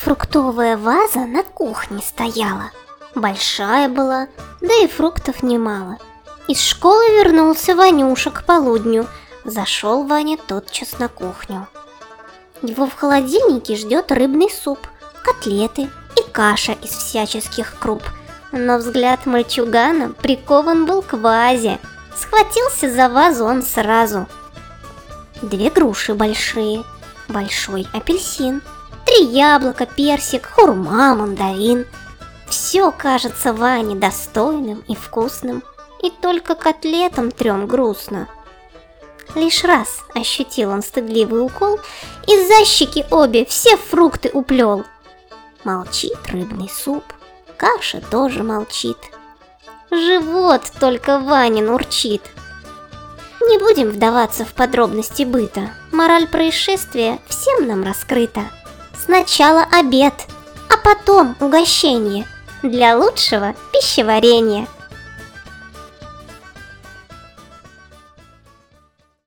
Фруктовая ваза на кухне стояла. Большая была, да и фруктов немало. Из школы вернулся Ванюша к полудню. Зашел Ваня тотчас на кухню. Его в холодильнике ждет рыбный суп, котлеты и каша из всяческих круп. Но взгляд мальчугана прикован был к вазе. Схватился за вазу он сразу. Две груши большие, большой апельсин, три яблока, персик, хурма, мандарин. Все кажется Ване достойным и вкусным, и только котлетам трем грустно. Лишь раз ощутил он стыдливый укол, и за щеки обе все фрукты уплел. Молчит рыбный суп, каша тоже молчит. Живот только Ванин урчит. Не будем вдаваться в подробности быта. Мораль происшествия всем нам раскрыта. Сначала обед, а потом угощение для лучшего пищеварения.